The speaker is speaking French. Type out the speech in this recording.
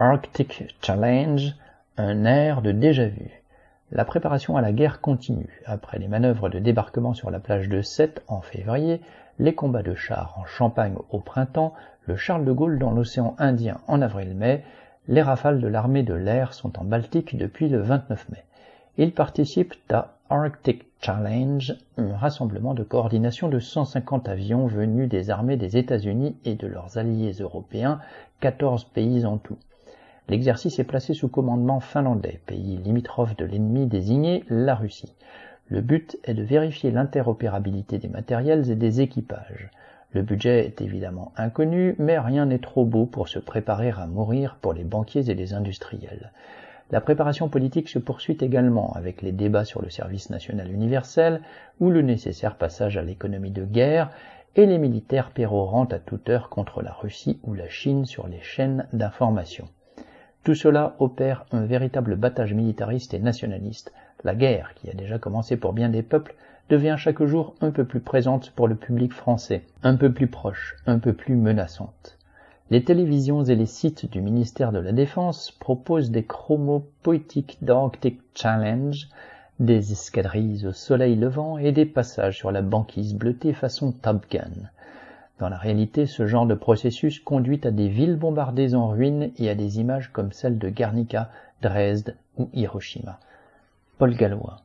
Arctic Challenge, un air de déjà-vu. La préparation à la guerre continue. Après les manœuvres de débarquement sur la plage de Sète en février, les combats de chars en Champagne au printemps, le Charles de Gaulle dans l'océan Indien en avril-mai, les rafales de l'armée de l'air sont en Baltique depuis le 29 mai. Ils participent à Arctic Challenge, un rassemblement de coordination de 150 avions venus des armées des États-Unis et de leurs alliés européens, 14 pays en tout. L'exercice est placé sous commandement finlandais, pays limitrophe de l'ennemi désigné, la Russie. Le but est de vérifier l'interopérabilité des matériels et des équipages. Le budget est évidemment inconnu, mais rien n'est trop beau pour se préparer à mourir pour les banquiers et les industriels. La préparation politique se poursuit également avec les débats sur le service national universel ou le nécessaire passage à l'économie de guerre et les militaires pérorant à toute heure contre la Russie ou la Chine sur les chaînes d'information. Tout cela opère un véritable battage militariste et nationaliste. La guerre, qui a déjà commencé pour bien des peuples, devient chaque jour un peu plus présente pour le public français, un peu plus proche, un peu plus menaçante. Les télévisions et les sites du ministère de la Défense proposent des chromos poétiques d'Arctic Challenge, des escadrilles au soleil levant et des passages sur la banquise bleutée façon Top Gun. Dans la réalité, ce genre de processus conduit à des villes bombardées en ruines et à des images comme celles de Guernica, Dresde ou Hiroshima. Paul Gallois